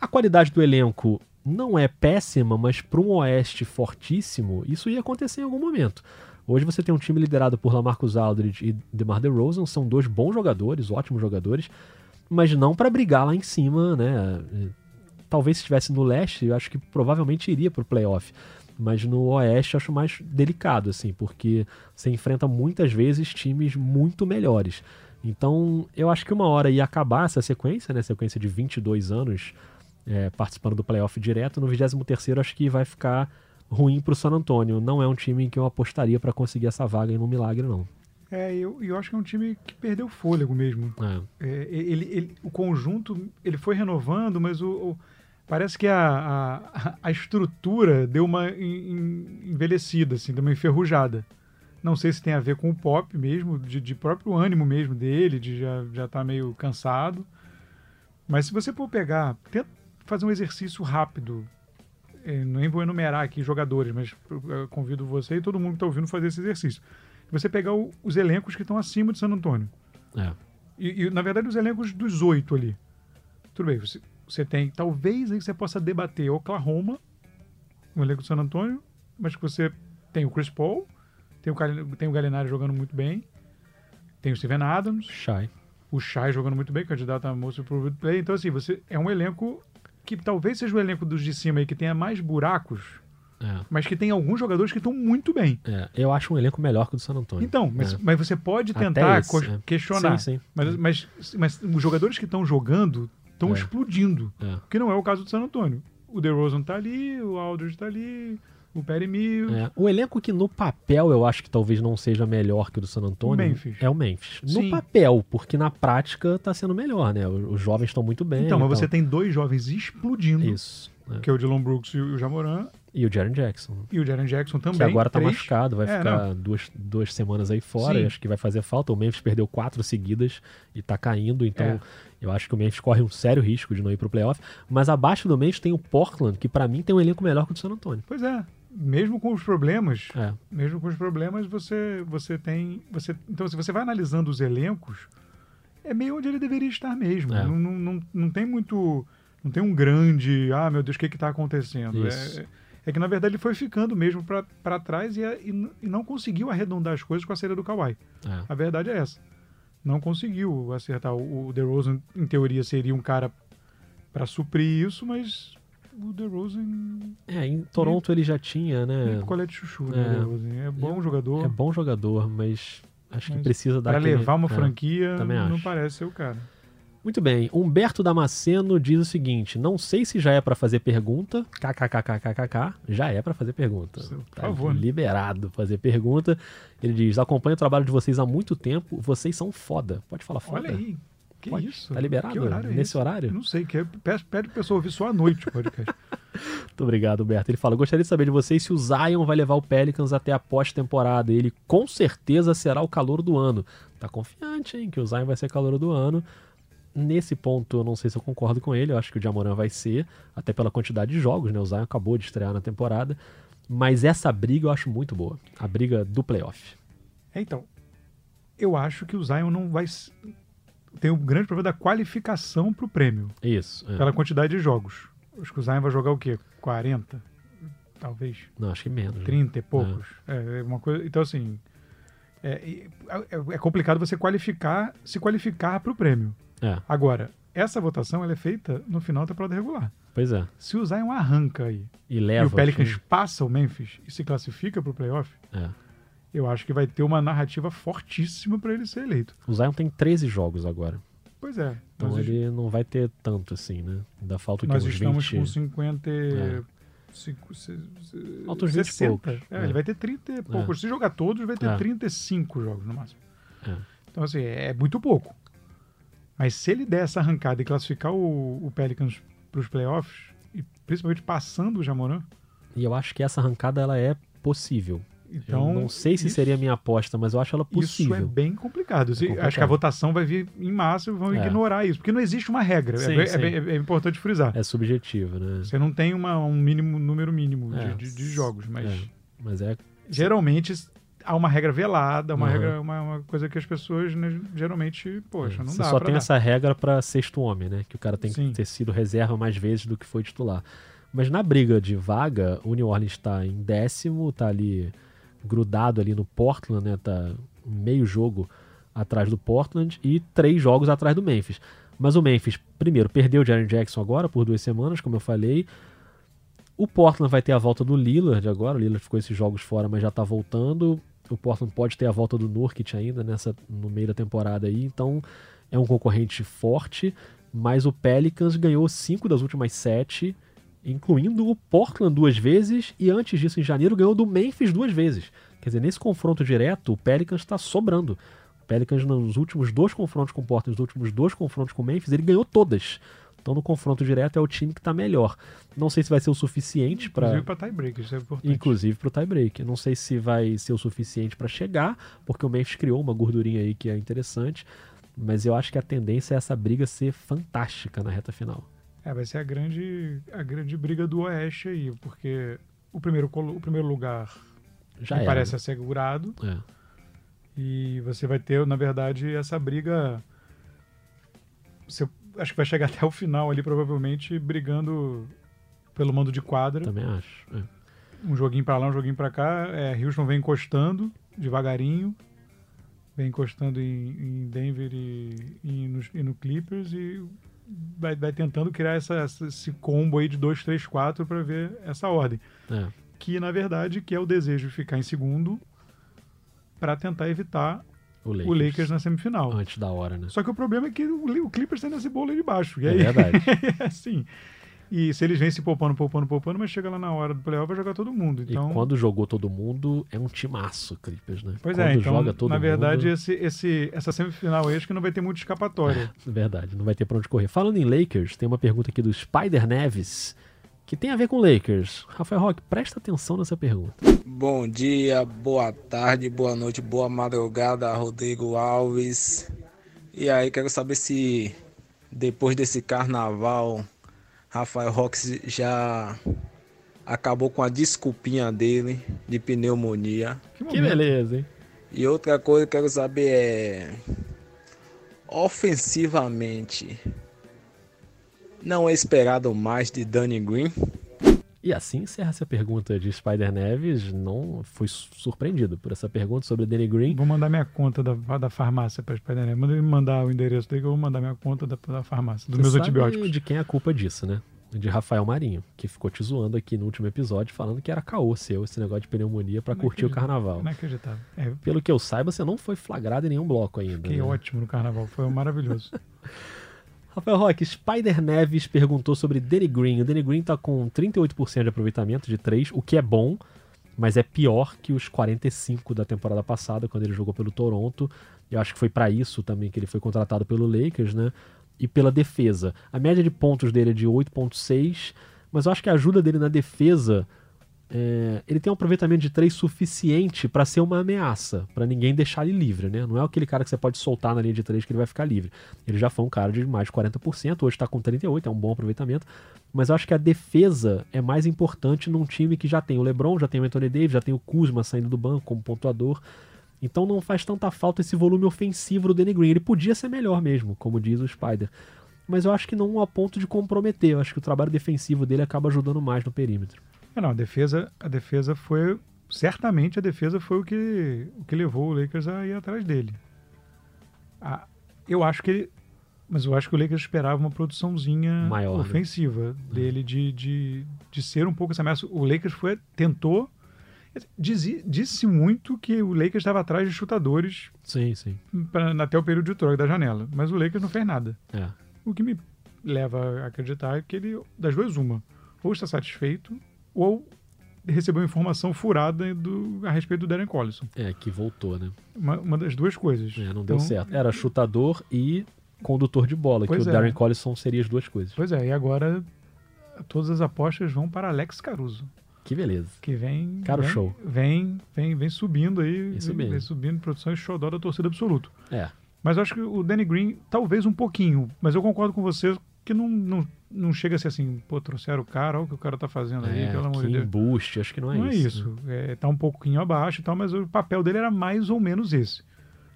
A qualidade do elenco não é péssima, mas para um Oeste fortíssimo, isso ia acontecer em algum momento. Hoje você tem um time liderado por Lamarcus Aldridge e DeMar DeRozan, são dois bons jogadores, ótimos jogadores, mas não para brigar lá em cima, né? Talvez se estivesse no leste, eu acho que provavelmente iria para o playoff. Mas no oeste eu acho mais delicado, assim, porque você enfrenta muitas vezes times muito melhores. Então eu acho que uma hora ia acabar essa sequência, né? Sequência de 22 anos é, participando do playoff direto. No 23 acho que vai ficar ruim para o San Antonio. Não é um time em que eu apostaria para conseguir essa vaga em um milagre, não. É, eu, eu acho que é um time que perdeu fôlego mesmo. É. É, ele, ele- o conjunto ele foi renovando, mas o, o- parece que a, a, a estrutura deu uma en- en- envelhecida, assim, deu uma enferrujada. Não sei se tem a ver com o pop mesmo, de, de próprio ânimo mesmo dele, de já já tá meio cansado. Mas se você for pegar, tenta fazer um exercício rápido. É, nem vou enumerar aqui jogadores, mas eu convido você e todo mundo que está ouvindo fazer esse exercício. Você pegar o- os elencos que estão acima de San Antônio. É. E, e, na verdade, os elencos dos oito ali. tudo bem, você, você tem, talvez aí você possa debater Oklahoma, o elenco do San Antonio, mas que você tem o Chris Paul, tem o, tem o Gallinari jogando muito bem, tem o Steven Adams, Shai. o Shai jogando muito bem, candidato a Most Improved Play. Então, assim, você é um elenco que talvez seja o elenco dos de cima aí que tenha mais buracos, É, mas que tem alguns jogadores que estão muito bem. é. Eu acho um elenco melhor que o do San Antônio. Então, mas, É. mas você pode tentar esse, é. questionar. Sim, sim. Mas, mas, mas os jogadores que estão jogando estão É. explodindo. É. Que não é o caso do San Antonio. O DeRozan tá ali, o Aldridge tá ali, o Perry Mills. É, O elenco que no papel eu acho que talvez não seja melhor que o do San Antônio O Memphis. é o Memphis. No Sim. papel, porque na prática tá sendo melhor, né? Os, jovens estão muito bem. Então, mas você tem dois jovens explodindo, Isso. Né? que é o Dylan Brooks e o Jamoran, E o Jaren Jackson. e o Jaren Jackson também. Que agora tá três. machucado, vai É, ficar duas, duas semanas aí fora. Sim. Acho que vai fazer falta. O Memphis perdeu quatro seguidas e tá caindo, então É. eu acho que o Memphis corre um sério risco de não ir pro playoff. Mas abaixo do Memphis tem o Portland, que pra mim tem um elenco melhor que o do San Antônio. Pois é. Mesmo com os problemas, É, mesmo com os problemas, você, você tem. Você, então, se você vai analisando os elencos, é meio onde ele deveria estar mesmo. É. Não, não, não, não tem muito. Não tem um grande. Ah, meu Deus, o que está acontecendo? Isso. É, é que, na verdade, ele foi ficando mesmo para trás e, e, e não conseguiu arredondar as coisas com a saída do Kawhi. é. A verdade é essa. Não conseguiu acertar. O, o DeRozan, em teoria, seria um cara para suprir isso, mas o DeRozan É, em Toronto ele já tinha, né? é colete de chuchu, É. né, DeRozan? É bom jogador. É bom jogador, mas acho que Mas precisa dar Para levar uma é. franquia, não acho. parece ser o cara. Muito bem. Humberto Damasceno diz o seguinte: não sei se já é pra fazer pergunta. KKKKKK. Já é pra fazer pergunta. Por Tá favor, né? liberado fazer pergunta. Ele diz: acompanho o trabalho de vocês há muito tempo. Vocês são foda. Pode falar foda? Olha aí. Que Pode? isso? Tá liberado horário é nesse esse? horário? Não sei, que é, pede, pede pro pessoal ouvir só à noite o podcast. Muito obrigado, Humberto. Ele fala: gostaria de saber de vocês se o Zion vai levar o Pelicans até a pós-temporada. Ele com certeza será o calor do ano. Tá confiante, hein? Que o Zion vai ser calor do ano. Nesse ponto, eu não sei se eu concordo com ele. Eu acho que o Jamoran vai ser, até pela quantidade de jogos, né? O Zion acabou de estrear na temporada. Mas essa briga eu acho muito boa. A briga do playoff. É, então, eu acho que o Zion não vai. Tem um grande problema da qualificação pro prêmio, Isso. é. pela quantidade de jogos. Acho que o Zion vai jogar o quê? 40? Talvez. Não, acho que menos. né? 30 e poucos. É, é uma coisa. Então, assim. É, é- é complicado você qualificar, se qualificar pro prêmio. É, Agora, essa votação ela é feita no final da temporada regular. pois é. Se o Zion arranca aí E leva. e o Pelicans time- passa o Memphis e se classifica pro playoff, É. eu acho que vai ter uma narrativa fortíssima para ele ser eleito. O Zion tem 13 jogos agora. Pois é. Então ele não vai ter tanto assim, né? Ainda falta o quê? nós Uns estamos 20... com 50. e- É. cinco- se- se- Falta uns 20 e 60. poucos. É, É. Ele vai ter 30 e poucos. Se jogar todos, vai ter É. 35 jogos no máximo. É. Então, assim, é muito pouco. Mas se ele der essa arrancada e classificar o, o Pelicans para os playoffs, e principalmente passando o Jamoran, E eu acho que essa arrancada ela é possível. então. eu não sei se isso- seria a minha aposta, mas eu acho ela possível. Isso é bem complicado. Se- complicado. Acho que a votação vai vir em massa e vão É. ignorar isso, porque não existe uma regra. É Sim, é, sim. bem- é importante frisar. É subjetivo, né? Você não tem uma- um mínimo número mínimo de, É. de- de jogos, mas É, mas é. geralmente há uma regra velada, uma Uhum. regra, uma, uma coisa que as pessoas né, geralmente, poxa, não você dá só tem dar. essa regra pra sexto homem, né? Que o cara tem Sim. que ter sido reserva mais vezes do que foi titular. Mas na briga de vaga, o New Orleans tá em décimo, tá ali grudado ali no Portland, né? Tá meio jogo atrás do Portland e três jogos atrás do Memphis. Mas o Memphis, primeiro, perdeu o Jaren Jackson agora por duas semanas, como eu falei. O Portland vai ter a volta do Lillard agora. O Lillard ficou esses jogos fora, mas já tá voltando. O Portland pode ter a volta do Nurkic ainda nessa, no meio da temporada aí. Então é um concorrente forte. Mas o Pelicans ganhou cinco das últimas sete, incluindo o Portland duas vezes. E antes disso, em janeiro, ganhou do Memphis duas vezes. Quer dizer, nesse confronto direto, o Pelicans está sobrando. O Pelicans, nos últimos dois confrontos com o Portland, nos últimos dois confrontos com o Memphis, ele ganhou todas. Então, no confronto direto, é o time que está melhor. Não sei se vai ser o suficiente para. Inclusive para tie-break, isso é importante. Inclusive pro tie-break. Não sei se vai ser o suficiente para chegar, porque o Memphis criou uma gordurinha aí que é interessante. Mas eu acho que a tendência é essa briga ser fantástica na reta final. É, vai ser a grande, a grande briga do Oeste aí, porque o primeiro, o primeiro lugar Já era. parece assegurado É. e você vai ter, na verdade, essa briga. Você, acho que vai chegar até o final ali, provavelmente, brigando pelo mando de quadra. Também acho. É. Um joguinho pra lá, um joguinho pra cá. É, Houston vem encostando devagarinho. Vem encostando em, em Denver e, e, no, e, no, Clippers e vai, vai tentando criar essa, esse combo aí de 2, 3, 4 para ver essa ordem. É. Que, na verdade, que é o desejo de ficar em segundo para tentar evitar o Lakers. o Lakers. na semifinal. Antes da hora, né? Só que o problema é que o, o Clippers tem nesse bolo aí de baixo. E é aí, verdade. é assim. E se eles vêm se poupando, poupando, poupando, mas chega lá na hora do playoff vai jogar todo mundo. Então... E quando jogou todo mundo, é um timaço, Clippers, né? Pois quando é, então, joga todo na verdade, mundo... esse, esse, essa semifinal aí acho que não vai ter muito escapatória. verdade, não vai ter pra onde correr. Falando em Lakers, tem uma pergunta aqui do Spider Neves, que tem a ver com Lakers. Rafael Roque, presta atenção nessa pergunta. Bom dia, boa tarde, boa noite, boa madrugada, Rodrigo Alves. E aí, quero saber se depois desse carnaval Rafael Rox já acabou com a desculpinha dele de pneumonia. Que, que beleza, hein? E outra coisa que eu quero saber é ofensivamente não é esperado mais de Danny Green? E assim encerra essa pergunta de Spider Neves. Não fui surpreendido por essa pergunta sobre Danny Green. Vou mandar minha conta da, da farmácia para Spider Neves. Manda me mandar o endereço dele que eu vou mandar minha conta da, da farmácia, dos Você meus antibióticos. de quem é a culpa disso, né? De Rafael Marinho, que ficou te zoando aqui no último episódio, falando que era caô seu esse negócio de pneumonia para curtir o carnaval. Inacreditável. É, Pelo que eu saiba, você não foi flagrado em nenhum bloco ainda. Fiquei né? ótimo no carnaval, foi maravilhoso. Rafael Roque, Spider Neves perguntou sobre Danny Green. O Danny Green tá com 38% de aproveitamento de 3, o que é bom, mas é pior que os 45 da temporada passada, quando ele jogou pelo Toronto. Eu acho que foi para isso também que ele foi contratado pelo Lakers, né? E pela defesa. A média de pontos dele é de 8.6, mas eu acho que a ajuda dele na defesa é, ele tem um aproveitamento de 3 suficiente para ser uma ameaça, para ninguém deixar ele livre, né? Não é aquele cara que você pode soltar na linha de 3 que ele vai ficar livre. Ele já foi um cara de mais de 40%, hoje está com 38%, é um bom aproveitamento, mas eu acho que a defesa é mais importante num time que já tem o LeBron, já tem o Anthony Davis, já tem o Kuzma saindo do banco como pontuador. Então não faz tanta falta esse volume ofensivo do Danny Green. Ele podia ser melhor mesmo, como diz o Spider. Mas eu acho que não a ponto de comprometer. Eu acho que o trabalho defensivo dele acaba ajudando mais no perímetro. É, não, a defesa, a defesa foi. Certamente a defesa foi o que, o que levou o Lakers a ir atrás dele. Ah, eu acho que ele. Mas eu acho que o Lakers esperava uma produçãozinha Maior, né? ofensiva né? dele, de, de, de ser um pouco essa ameaça. O Lakers foi, tentou. Dizia, disse muito que o Lakers estava atrás de chutadores sim, sim. Pra, até o período de troca da janela. Mas o Lakers não fez nada. É. O que me leva a acreditar é que ele, das duas, uma, ou está satisfeito ou recebeu informação furada do, a respeito do Darren Collison. É, que voltou, né? Uma, uma das duas coisas. É, não deu então, certo. Era chutador e condutor de bola, que o é. Darren Collison seria as duas coisas. Pois é, e agora todas as apostas vão para Alex Caruso. Que beleza. Que vem. Caro vem, show. Vem, vem, vem subindo aí. Vem subindo. Vem subindo produção e xodó da torcida absoluto. É. Mas eu acho que o Danny Green, talvez um pouquinho, mas eu concordo com você que não, não, não chega a ser assim, pô, trouxeram o cara, olha o que o cara tá fazendo é, aí, pelo amor de Deus. boost, acho que não é não isso. Não é isso. Né? É, tá um pouquinho abaixo e tal, mas o papel dele era mais ou menos esse.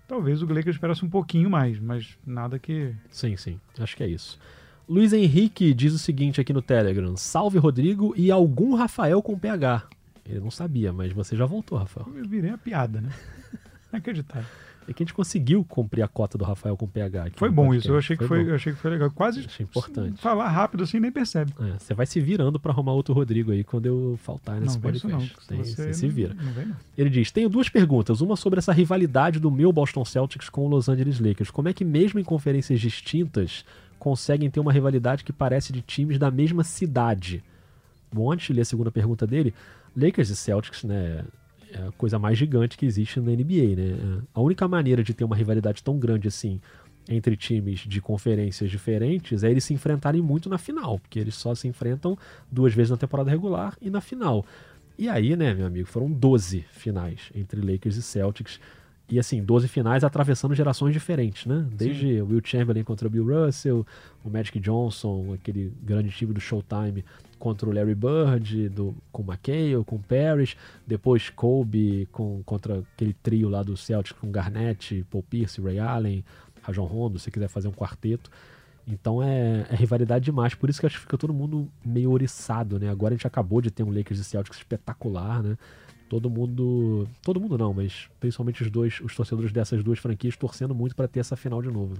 Talvez o Lakers esperasse um pouquinho mais, mas nada que... Sim, sim, acho que é isso. Luiz Henrique diz o seguinte aqui no Telegram: Salve Rodrigo e algum Rafael com PH. Ele não sabia, mas você já voltou, Rafael. Eu virei a piada, né? Inacreditável é que a gente conseguiu cumprir a cota do Rafael com PH. foi bom podcast. isso, eu achei, que foi, foi eu achei que foi legal. Quase achei importante. falar rápido assim nem percebe. É, você vai se virando para arrumar outro Rodrigo aí quando eu faltar nesse não, podcast. Não, Tem, você, você se vira. Não, não Ele diz: Tenho duas perguntas. Uma sobre essa rivalidade do meu Boston Celtics com o Los Angeles Lakers. Como é que, mesmo em conferências distintas, conseguem ter uma rivalidade que parece de times da mesma cidade? Bom, antes de ler a segunda pergunta dele, Lakers e Celtics, né? É a coisa mais gigante que existe na NBA, né? É, a única maneira de ter uma rivalidade tão grande assim entre times de conferências diferentes é eles se enfrentarem muito na final, porque eles só se enfrentam duas vezes na temporada regular e na final. E aí, né, meu amigo, foram 12 finais entre Lakers e Celtics. E assim, 12 finais atravessando gerações diferentes, né? Desde o Will Chamberlain contra o Bill Russell, o Magic Johnson, aquele grande time do Showtime contra o Larry Bird, do, com o McHale, com o Parrish, depois Kobe com, contra aquele trio lá do Celtics com Garnett, Paul Pierce, Ray Allen, Rajon Rondo, se quiser fazer um quarteto. Então é, é rivalidade demais, por isso que acho que fica todo mundo meio oriçado, né? Agora a gente acabou de ter um Lakers e Celtics espetacular, né? Todo mundo, todo mundo não, mas principalmente os dois, os torcedores dessas duas franquias torcendo muito para ter essa final de novo.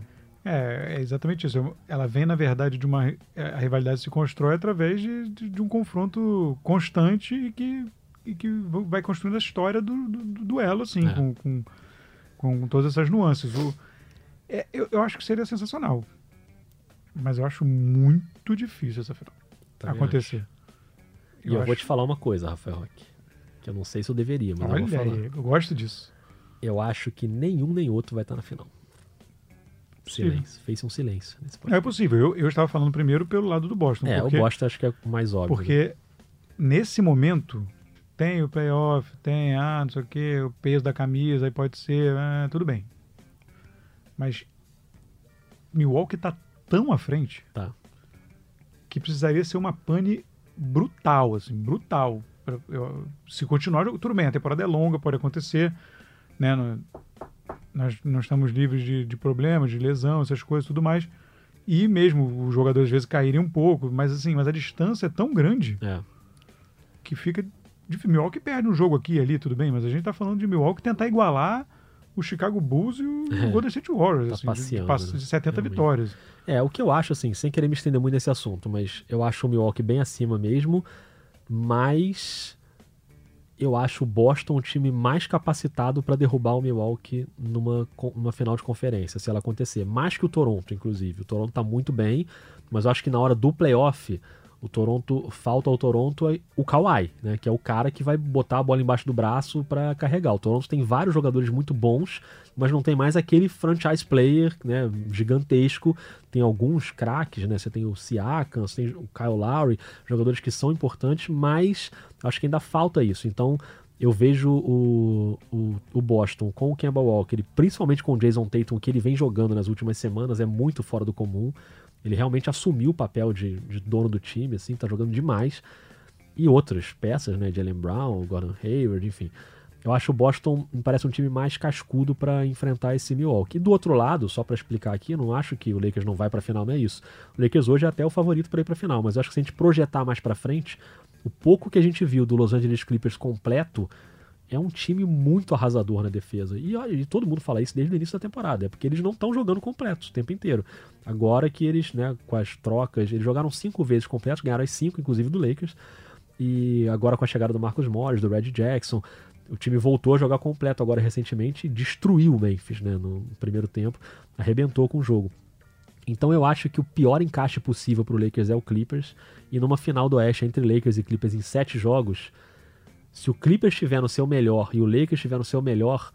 É, é exatamente isso. Ela vem, na verdade, de uma. A rivalidade se constrói através de, de, de um confronto constante e que, e que vai construindo a história do, do, do duelo, assim, É. com, com, com todas essas nuances. O, é, eu, eu acho que seria sensacional. Mas eu acho muito difícil essa final Também acontecer. E eu, vou acho- te falar uma coisa, Rafael Roque, que eu não sei se eu deveria, mas eu vou Olha falar. aí, eu gosto disso. Eu acho que nenhum nem outro vai estar na final. Possível. Silêncio. Fez um silêncio é possível. Eu, eu estava falando primeiro pelo lado do Boston. É, porque, o Boston acho que é o mais óbvio. né? Porque nesse momento tem o playoff, tem, ah, não sei o que, o peso da camisa, aí pode ser, ah, tudo bem. Mas Milwaukee tá tão à frente Tá. que precisaria ser uma pane brutal, assim, brutal. Pra- eu- se continuar, tudo bem, a temporada é longa, pode acontecer, né? no- nós não estamos livres de, de problemas, de lesão, essas coisas, tudo mais. E mesmo os jogadores às vezes caírem um pouco, mas assim, mas a distância é tão grande É. que fica difícil. Milwaukee perde um jogo aqui e ali, tudo bem, mas a gente tá falando de Milwaukee tentar igualar o Chicago Bulls e o É. Golden State Warriors, Tá assim, de- de, passeando, pass- né? de 70 Realmente. vitórias. É, o que eu acho, assim, sem querer me estender muito nesse assunto, mas eu acho o Milwaukee bem acima mesmo, mas eu acho o Boston um time mais capacitado para derrubar o Milwaukee numa, numa final de conferência, se ela acontecer. Mais que o Toronto, inclusive. O Toronto tá muito bem, mas eu acho que na hora do playoff, o Toronto, falta ao Toronto é o Kawhi, né? Que é o cara que vai botar a bola embaixo do braço para carregar. O Toronto tem vários jogadores muito bons, mas não tem mais aquele franchise player, né? Gigantesco. Tem alguns craques, né? Você tem o Siakam, você tem o Kyle Lowry, jogadores que são importantes, mas acho que ainda falta isso. Então eu vejo o, o, o Boston com o Kemba Walker, principalmente com o Jason Tatum, que ele vem jogando nas últimas semanas, é muito fora do comum. Ele realmente assumiu o papel de, de dono do time, assim, tá jogando demais. E outras peças, né? Jalen Brown, Gordon Hayward, enfim. Eu acho o Boston me parece um time mais cascudo para enfrentar esse Milwaukee. E do outro lado, só para explicar aqui, eu não acho que o Lakers não vai para final, não é isso. O Lakers hoje é até o favorito para ir para final, mas eu acho que se a gente projetar mais para frente, o pouco que a gente viu do Los Angeles Clippers completo é um time muito arrasador na defesa. E, e todo mundo fala isso desde o início da temporada. É porque eles não estão jogando completos o tempo inteiro. Agora que eles, né, com as trocas, eles jogaram cinco vezes completos, ganharam as cinco, inclusive do Lakers. E agora com a chegada do Marcos Morris, do Red Jackson, o time voltou a jogar completo agora recentemente e destruiu o Memphis né, no primeiro tempo, arrebentou com o jogo. Então eu acho que o pior encaixe possível para o Lakers é o Clippers. E numa final do Oeste entre Lakers e Clippers em sete jogos, se o Clippers estiver no seu melhor e o Lakers estiver no seu melhor,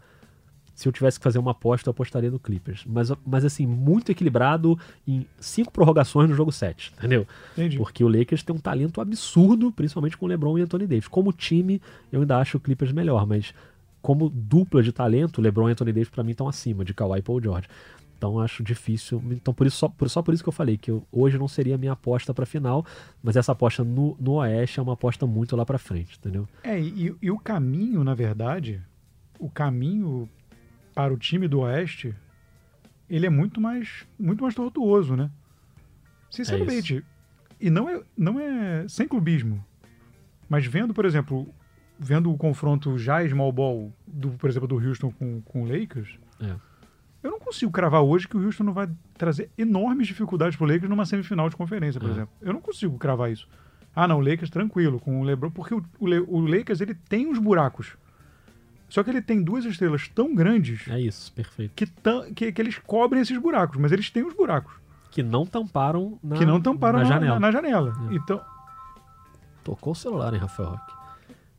se eu tivesse que fazer uma aposta, eu apostaria no Clippers. Mas, mas assim, muito equilibrado em cinco prorrogações no jogo 7, entendeu? Entendi. Porque o Lakers tem um talento absurdo, principalmente com o LeBron e Anthony Davis. Como time, eu ainda acho o Clippers melhor, mas como dupla de talento, LeBron e Anthony Davis para mim estão acima de Kawhi e Paul George. Então acho difícil. Então por isso só por, só por isso que eu falei que eu- hoje não seria a minha aposta para final, mas essa aposta no, no Oeste é uma aposta muito lá para frente, entendeu? É, e, e o caminho, na verdade, o caminho para o time do Oeste, ele é muito mais, muito mais tortuoso, né? Sinceramente. e não é, não é sem clubismo. Mas vendo, por exemplo, vendo o confronto já small ball, do, por exemplo, do Houston com, com o Lakers, É. eu não consigo cravar hoje que o Houston não vai trazer enormes dificuldades pro Lakers numa semifinal de conferência, por É. exemplo. Eu não consigo cravar isso. Ah, não, o Lakers tranquilo com o LeBron, porque o, o, Le- o Lakers ele tem uns buracos. Só que ele tem duas estrelas tão grandes É isso, perfeito. que, tam- que, que eles cobrem esses buracos, mas eles têm os buracos Que não tamparam na, que não tamparam na na, janela. na- na janela. É. Então, Tocou o celular, hein, Rafael Roque?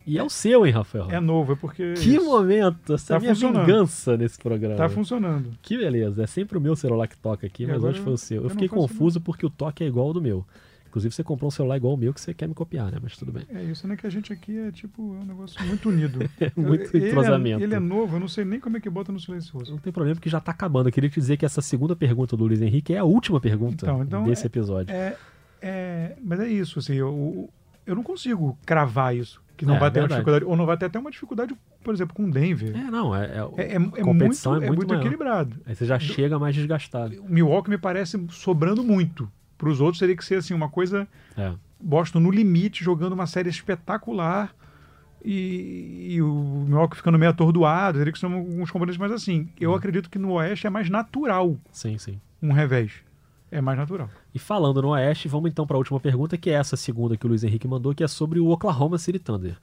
E é o seu, hein, Rafael é novo, é porque. Que isso momento! Essa é Tá minha vingança nesse programa. Tá funcionando. Que beleza, é sempre o meu celular que toca aqui, E mas hoje foi o seu. Eu, eu fiquei confuso porque o toque é igual ao do meu. Inclusive, você comprou um celular igual ao meu que você quer me copiar, né? Mas tudo bem. É isso, né? Que a gente aqui é tipo é um negócio muito unido. Muito Ele é- entrosamento. Ele é, novo, eu não sei nem como é que bota no silencioso. Não tem problema porque já tá acabando. Eu queria te dizer que essa segunda pergunta do Luiz Henrique é a última pergunta Então, então desse é- episódio. É, é, mas é isso, assim, eu, eu não consigo cravar isso. Que não É, vai ter uma dificuldade, ou não vai ter até uma dificuldade, por exemplo, com o Denver. É, não, é, é- É, é- é muito, competição é é muito muito maior. equilibrado. aí você já chega mais desgastado. O Milwaukee me parece sobrando muito. Para os outros teria que ser assim uma coisa É. Boston no limite, jogando uma série espetacular e, e o Milwaukee ficando meio atordoado. Teria que ser um, alguns componentes mais assim. Eu acredito que no Oeste é mais natural Sim, sim. um revés. É mais natural. E falando no Oeste, vamos então para a última pergunta, que é essa segunda que o Luiz Henrique mandou, que é sobre o Oklahoma City Thunder.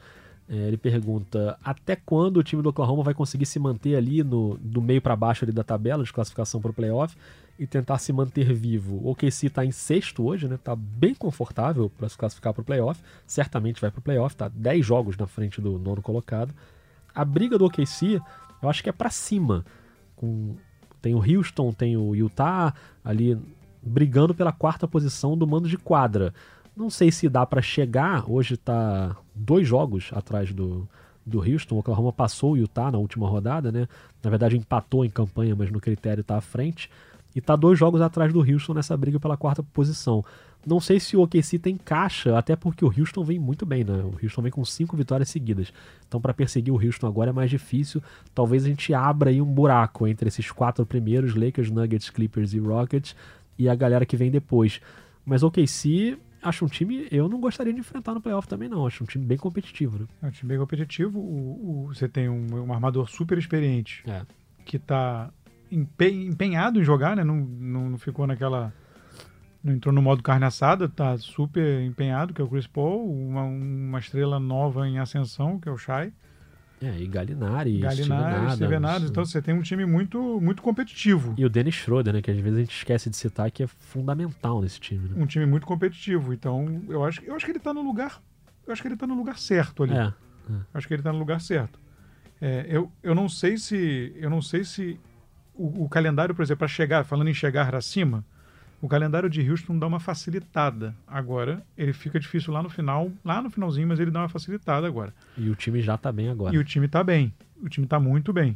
É, ele pergunta até quando o time do Oklahoma vai conseguir se manter ali no, do meio para baixo ali da tabela de classificação para o playoff e tentar se manter vivo. O OKC está em sexto hoje, né? Tá bem confortável para se classificar para o playoff. Certamente vai para o playoff, tá 10 jogos na frente do nono colocado. A briga do OKC, eu acho que é para cima. Com tem o Houston, tem o Utah ali brigando pela quarta posição do mando de quadra. Não sei se dá para chegar. Hoje tá dois jogos atrás do, do Houston. O Oklahoma passou o Utah na última rodada, né? Na verdade empatou em campanha, mas no critério tá à frente. E tá dois jogos atrás do Houston nessa briga pela quarta posição. Não sei se o OKC tem caixa, até porque o Houston vem muito bem, né? O Houston vem com cinco vitórias seguidas. Então, para perseguir o Houston agora é mais difícil. Talvez a gente abra aí um buraco entre esses quatro primeiros: Lakers, Nuggets, Clippers e Rockets, e a galera que vem depois. Mas o OKC, acho um time. Eu não gostaria de enfrentar no playoff também, não. Acho um time bem competitivo, né? É um time bem competitivo. O, o- você tem um, um armador super experiente É. que está empenhado em jogar, né? Não, não, não ficou naquela. Não entrou no modo carne assada, tá super empenhado, que é o Chris Paul, uma, uma estrela nova em ascensão, que é o Shai. É, e Galinari, Galinari, Steven Adams. Então você tem um time muito, muito competitivo. E o Dennis Schroeder, né? Que às vezes a gente esquece de citar que é fundamental nesse time, né? Um time muito competitivo. Então, eu acho, eu acho que ele tá no lugar. Eu acho que ele tá no lugar certo ali. É. Acho que ele tá no lugar certo. É, eu, eu não sei se. Eu não sei se o, o calendário, por exemplo, para chegar, falando em chegar acima, o calendário de Houston dá uma facilitada. Agora, ele fica difícil lá no final, lá no finalzinho, mas ele dá uma facilitada agora. E o time já tá bem agora. E o time tá bem. O time tá muito bem.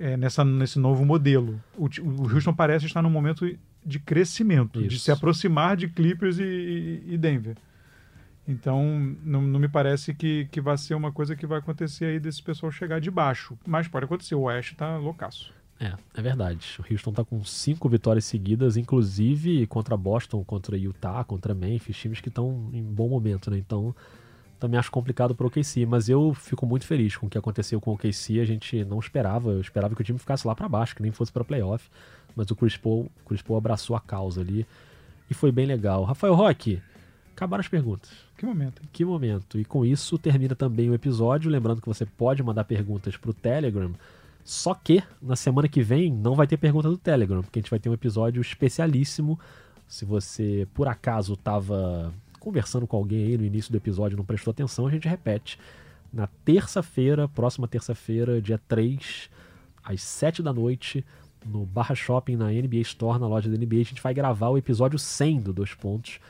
É, nessa, nesse novo modelo. O, o Houston parece estar num momento de crescimento, de Isso. se aproximar de Clippers e, e- e Denver. Então, não, não me parece que, que vai ser uma coisa que vai acontecer aí desse pessoal chegar de baixo. Mas pode acontecer, o Oeste tá loucaço. É, é verdade. O Houston tá com cinco vitórias seguidas, inclusive contra Boston, contra Utah, contra Memphis, times que estão em bom momento, né? Então, também acho complicado pro OKC, mas eu fico muito feliz com o que aconteceu com o OKC. A gente não esperava, eu esperava que o time ficasse lá para baixo, que nem fosse para playoff, mas o Chris Paul, o Chris Paul abraçou a causa ali e foi bem legal. Rafael Roque, acabaram as perguntas. Que momento, hein? Que momento. E com isso termina também o episódio. Lembrando que você pode mandar perguntas pro Telegram. Só que na semana que vem não vai ter pergunta do Telegram, porque a gente vai ter um episódio especialíssimo. Se você por acaso estava conversando com alguém aí no início do episódio e não prestou atenção, a gente repete. Na terça-feira, próxima terça-feira, dia 3, às 7 da noite, no Barra Shopping, na NBA Store, na loja da NBA, a gente vai gravar o episódio 100 do Dois Pontos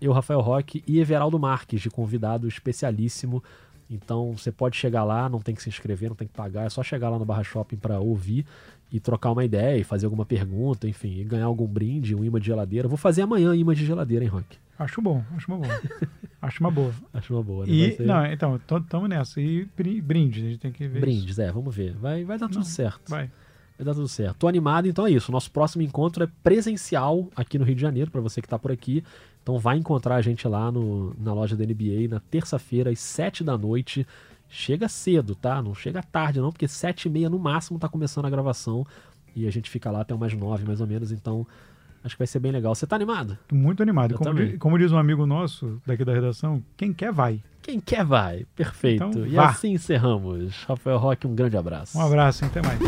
eu, Rafael Roque e Everaldo Marques, de convidado especialíssimo. Então você pode chegar lá, não tem que se inscrever, não tem que pagar, é só chegar lá no Barra Shopping para ouvir e trocar uma ideia e fazer alguma pergunta, enfim, e ganhar algum brinde, um imã de geladeira. Vou fazer amanhã imã de geladeira, hein, Roque? Acho bom, acho uma boa. acho uma boa. Acho uma boa, né? E, ser- não, então, estamos nessa. E bri- brinde, a gente tem que ver. isso. Brindes, é, vamos ver. Vai, vai dar tudo Não, certo. Vai. Vai dar tudo certo. Tô animado, então é isso. Nosso próximo encontro é presencial aqui no Rio de Janeiro, para você que tá por aqui. Então vai encontrar a gente lá no, na loja da NBA na terça-feira, às 7 da noite. Chega cedo, tá? Não chega tarde, não, porque 7 e meia no máximo tá começando a gravação. E a gente fica lá até umas 9, mais ou menos. Então, acho que vai ser bem legal. Você tá animado? Muito animado. Como, também. di- como diz um amigo nosso daqui da redação, quem quer vai. Quem quer vai. Perfeito. Então, e vá. assim encerramos. Rafael Roque, um grande abraço. Um abraço, hein? até mais.